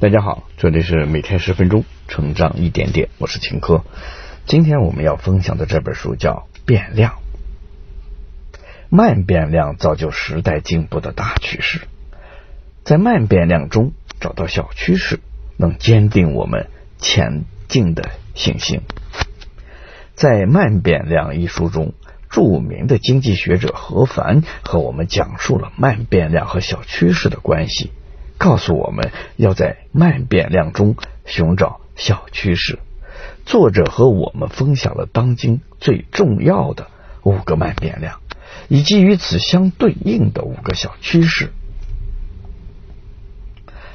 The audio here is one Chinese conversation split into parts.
大家好，这里是每天十分钟成长一点点，我是秦科。今天我们要分享的这本书叫《变量》，慢变量造就时代进步的大趋势，在慢变量中找到小趋势，能坚定我们前进的信心。在《慢变量》一书中，著名的经济学者何凡和我们讲述了慢变量和小趋势的关系。告诉我们要在慢变量中寻找小趋势。作者和我们分享了当今最重要的五个慢变量，以及与此相对应的五个小趋势。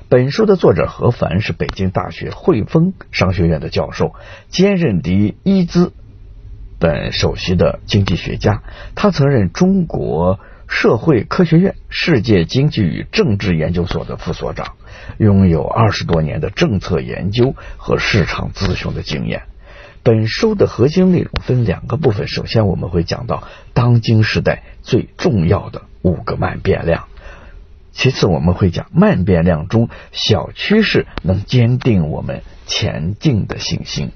本书的作者何凡是北京大学汇丰商学院的教授，兼任第一资本首席的经济学家。他曾任中国。社会科学院世界经济与政治研究所的副所长，拥有二十多年的政策研究和市场咨询的经验。本书的核心内容分两个部分，首先我们会讲到当今时代最重要的五个慢变量，其次我们会讲慢变量中小趋势能坚定我们前进的信心。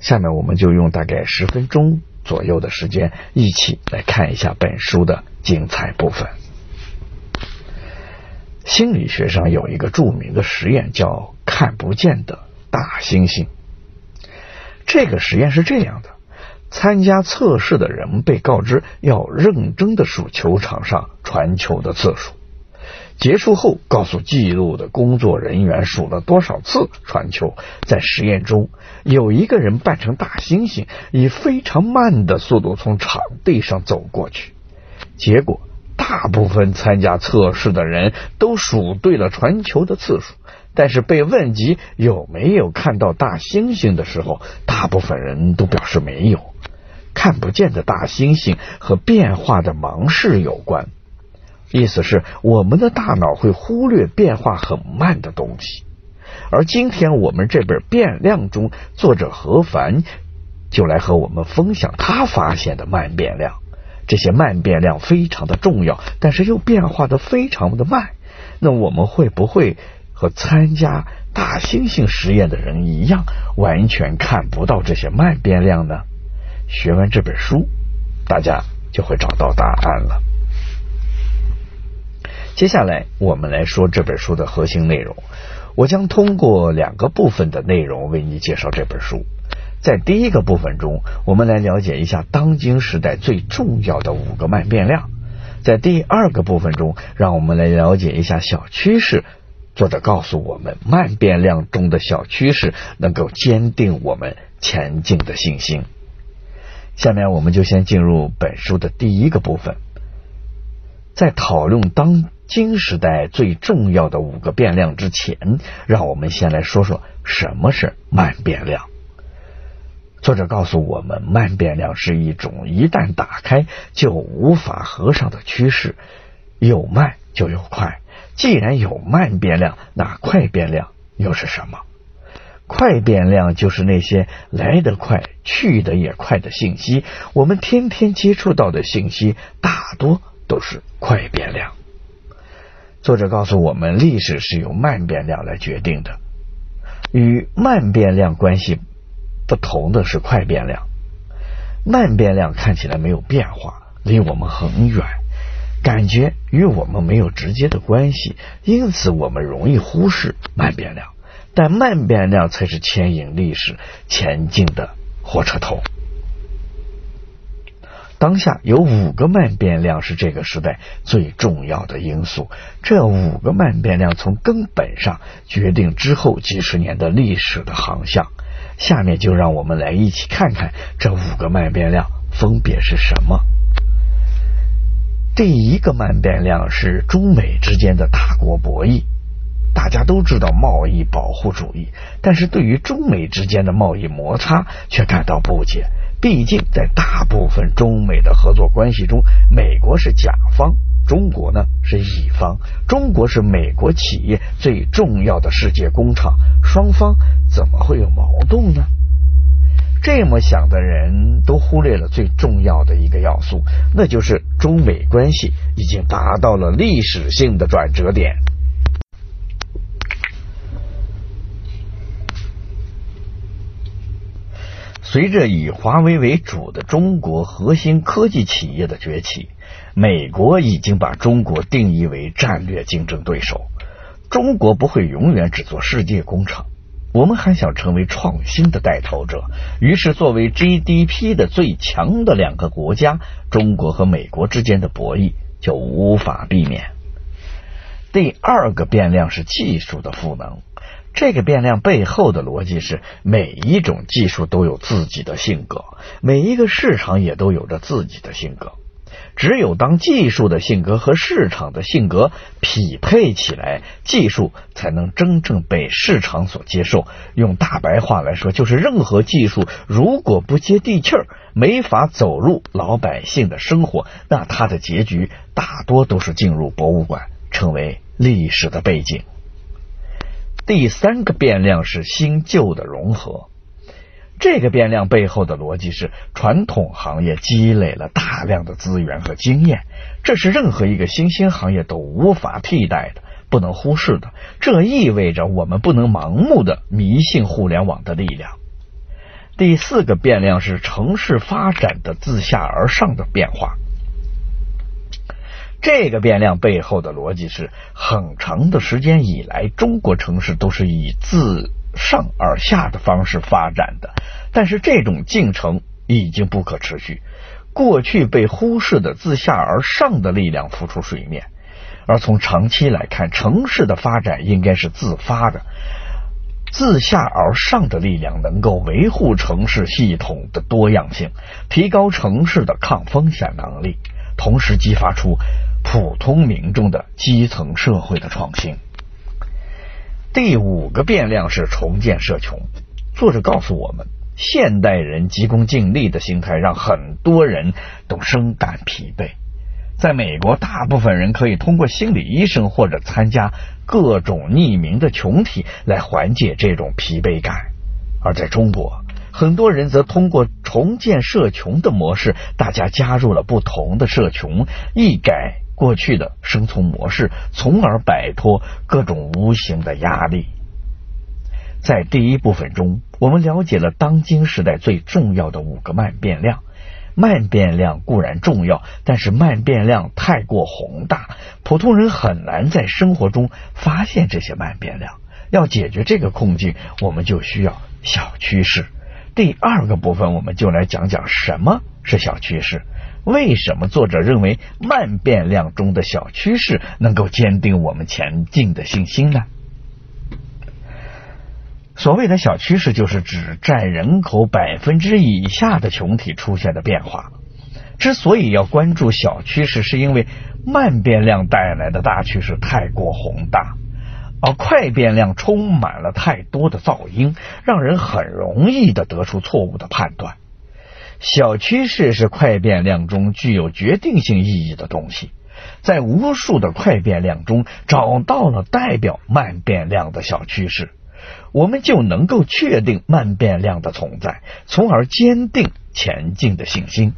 下面我们就用大概十分钟。左右的时间，一起来看一下本书的精彩部分。心理学上有一个著名的实验，叫“看不见的大猩猩”。这个实验是这样的：参加测试的人被告知要认真的数球场上传球的次数。结束后，告诉记录的工作人员数了多少次传球。在实验中，有一个人扮成大猩猩，以非常慢的速度从场地上走过去。结果，大部分参加测试的人都数对了传球的次数，但是被问及有没有看到大猩猩的时候，大部分人都表示没有。看不见的大猩猩和变化的盲视有关。意思是，我们的大脑会忽略变化很慢的东西。而今天我们这本《变量》中，作者何凡就来和我们分享他发现的慢变量。这些慢变量非常的重要，但是又变化的非常的慢。那我们会不会和参加大猩猩实验的人一样，完全看不到这些慢变量呢？学完这本书，大家就会找到答案了。接下来，我们来说这本书的核心内容。我将通过两个部分的内容为你介绍这本书。在第一个部分中，我们来了解一下当今时代最重要的五个慢变量。在第二个部分中，让我们来了解一下小趋势。作者告诉我们，慢变量中的小趋势能够坚定我们前进的信心。下面，我们就先进入本书的第一个部分，在讨论当。新时代最重要的五个变量之前，让我们先来说说什么是慢变量。作者告诉我们，慢变量是一种一旦打开就无法合上的趋势，有慢就有快。既然有慢变量，那快变量又是什么？快变量就是那些来得快、去得也快的信息。我们天天接触到的信息，大多都是快变量。作者告诉我们，历史是由慢变量来决定的。与慢变量关系不同的是快变量。慢变量看起来没有变化，离我们很远，感觉与我们没有直接的关系，因此我们容易忽视慢变量。但慢变量才是牵引历史前进的火车头。当下有五个慢变量是这个时代最重要的因素，这五个慢变量从根本上决定之后几十年的历史的航向。下面就让我们来一起看看这五个慢变量分别是什么。第一个慢变量是中美之间的大国博弈。大家都知道贸易保护主义，但是对于中美之间的贸易摩擦却感到不解。毕竟，在大部分中美的合作关系中，美国是甲方，中国呢是乙方。中国是美国企业最重要的世界工厂，双方怎么会有矛盾呢？这么想的人都忽略了最重要的一个要素，那就是中美关系已经达到了历史性的转折点。随着以华为为主的中国核心科技企业的崛起，美国已经把中国定义为战略竞争对手。中国不会永远只做世界工厂，我们还想成为创新的带头者。于是，作为 GDP 的最强的两个国家，中国和美国之间的博弈就无法避免。第二个变量是技术的赋能。这个变量背后的逻辑是，每一种技术都有自己的性格，每一个市场也都有着自己的性格。只有当技术的性格和市场的性格匹配起来，技术才能真正被市场所接受。用大白话来说，就是任何技术如果不接地气儿，没法走入老百姓的生活，那它的结局大多都是进入博物馆，成为历史的背景。第三个变量是新旧的融合，这个变量背后的逻辑是传统行业积累了大量的资源和经验，这是任何一个新兴行业都无法替代的、不能忽视的。这意味着我们不能盲目的迷信互联网的力量。第四个变量是城市发展的自下而上的变化。这个变量背后的逻辑是，很长的时间以来，中国城市都是以自上而下的方式发展的。但是这种进程已经不可持续，过去被忽视的自下而上的力量浮出水面。而从长期来看，城市的发展应该是自发的，自下而上的力量能够维护城市系统的多样性，提高城市的抗风险能力，同时激发出。普通民众的基层社会的创新。第五个变量是重建社穷。作者告诉我们，现代人急功近利的心态让很多人都深感疲惫。在美国，大部分人可以通过心理医生或者参加各种匿名的群体来缓解这种疲惫感；而在中国，很多人则通过重建社群的模式，大家加入了不同的社群，一改。过去的生存模式，从而摆脱各种无形的压力。在第一部分中，我们了解了当今时代最重要的五个慢变量。慢变量固然重要，但是慢变量太过宏大，普通人很难在生活中发现这些慢变量。要解决这个困境，我们就需要小趋势。第二个部分，我们就来讲讲什么是小趋势。为什么作者认为慢变量中的小趋势能够坚定我们前进的信心呢？所谓的小趋势，就是指占人口百分之以下的群体出现的变化。之所以要关注小趋势，是因为慢变量带来的大趋势太过宏大，而快变量充满了太多的噪音，让人很容易的得出错误的判断。小趋势是快变量中具有决定性意义的东西，在无数的快变量中找到了代表慢变量的小趋势，我们就能够确定慢变量的存在，从而坚定前进的信心。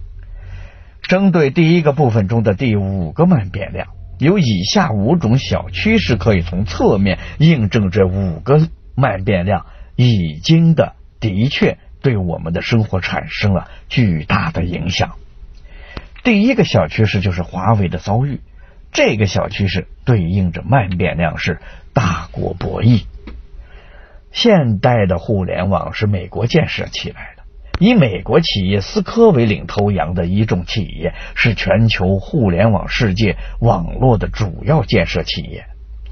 针对第一个部分中的第五个慢变量，有以下五种小趋势可以从侧面印证这五个慢变量已经的的确。对我们的生活产生了巨大的影响。第一个小趋势就是华为的遭遇，这个小趋势对应着慢变量是大国博弈。现代的互联网是美国建设起来的，以美国企业思科为领头羊的一众企业是全球互联网世界网络的主要建设企业。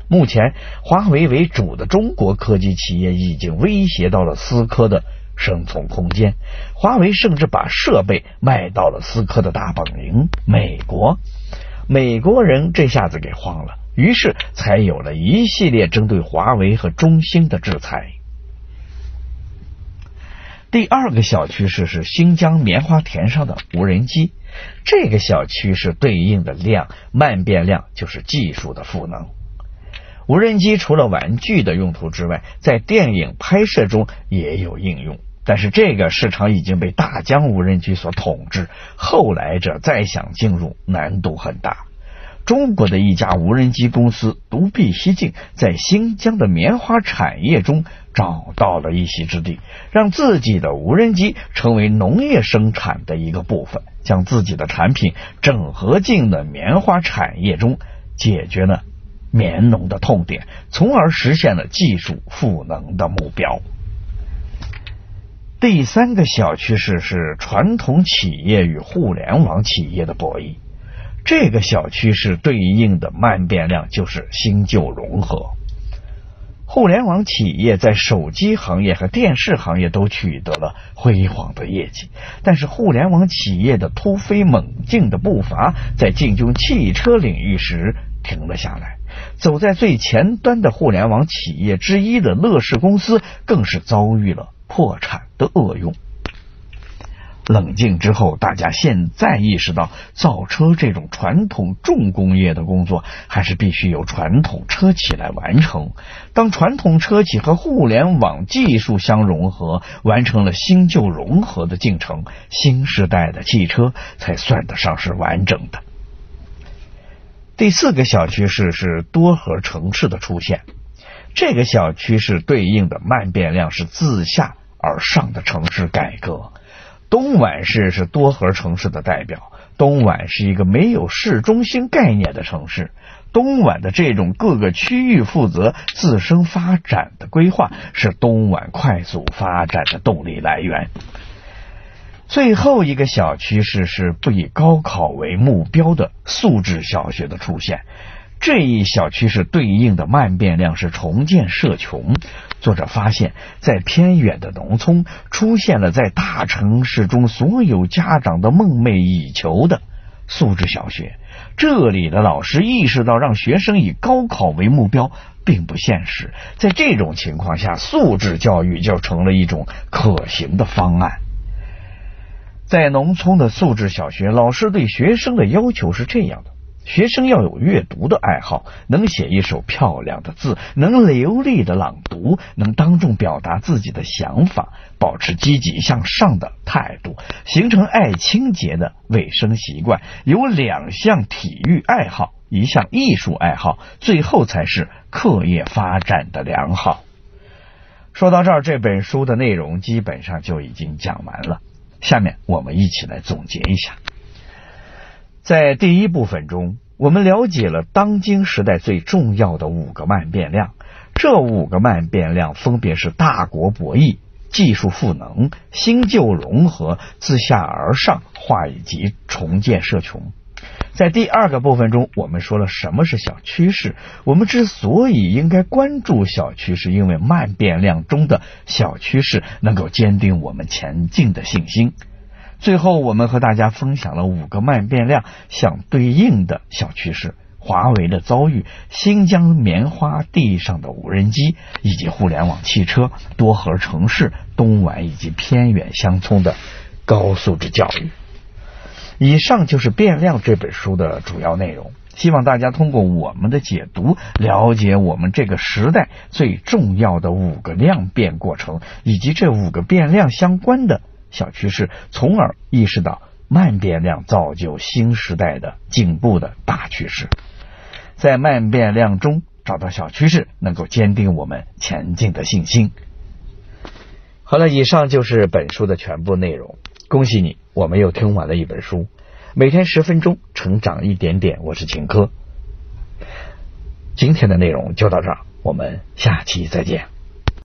目前，华为为主的中国科技企业已经威胁到了思科的。生存空间，华为甚至把设备卖到了思科的大本营美国。美国人这下子给慌了，于是才有了一系列针对华为和中兴的制裁。第二个小趋势是新疆棉花田上的无人机，这个小趋势对应的量慢变量就是技术的赋能。无人机除了玩具的用途之外，在电影拍摄中也有应用。但是这个市场已经被大疆无人机所统治，后来者再想进入难度很大。中国的一家无人机公司独辟蹊径，在新疆的棉花产业中找到了一席之地，让自己的无人机成为农业生产的一个部分，将自己的产品整合进了棉花产业中，解决了棉农的痛点，从而实现了技术赋能的目标。第三个小趋势是传统企业与互联网企业的博弈。这个小趋势对应的慢变量就是新旧融合。互联网企业在手机行业和电视行业都取得了辉煌的业绩，但是互联网企业的突飞猛进的步伐在进军汽车领域时停了下来。走在最前端的互联网企业之一的乐视公司，更是遭遇了破产的恶用。冷静之后，大家现在意识到，造车这种传统重工业的工作，还是必须由传统车企来完成。当传统车企和互联网技术相融合，完成了新旧融合的进程，新时代的汽车才算得上是完整的。第四个小趋势是多核城市的出现，这个小趋势对应的慢变量是自下而上的城市改革。东莞市是多核城市的代表。东莞是一个没有市中心概念的城市。东莞的这种各个区域负责自身发展的规划，是东莞快速发展的动力来源。最后一个小趋势是不以高考为目标的素质小学的出现。这一小趋势对应的慢变量是重建社穷。作者发现，在偏远的农村出现了在大城市中所有家长的梦寐以求的素质小学。这里的老师意识到，让学生以高考为目标并不现实。在这种情况下，素质教育就成了一种可行的方案。在农村的素质小学，老师对学生的要求是这样的。学生要有阅读的爱好，能写一手漂亮的字，能流利的朗读，能当众表达自己的想法，保持积极向上的态度，形成爱清洁的卫生习惯，有两项体育爱好，一项艺术爱好，最后才是课业发展的良好。说到这儿，这本书的内容基本上就已经讲完了。下面我们一起来总结一下。在第一部分中，我们了解了当今时代最重要的五个慢变量。这五个慢变量分别是大国博弈、技术赋能、新旧融合、自下而上化以及重建社群。在第二个部分中，我们说了什么是小趋势。我们之所以应该关注小趋势，因为慢变量中的小趋势能够坚定我们前进的信心。最后，我们和大家分享了五个慢变量相对应的小趋势：华为的遭遇、新疆棉花地上的无人机，以及互联网汽车、多核城市、东莞以及偏远乡村的高素质教育。以上就是《变量》这本书的主要内容。希望大家通过我们的解读，了解我们这个时代最重要的五个量变过程，以及这五个变量相关的。小趋势，从而意识到慢变量造就新时代的进步的大趋势。在慢变量中找到小趋势，能够坚定我们前进的信心。好了，以上就是本书的全部内容。恭喜你，我们又听完了一本书。每天十分钟，成长一点点。我是秦科。今天的内容就到这儿，我们下期再见。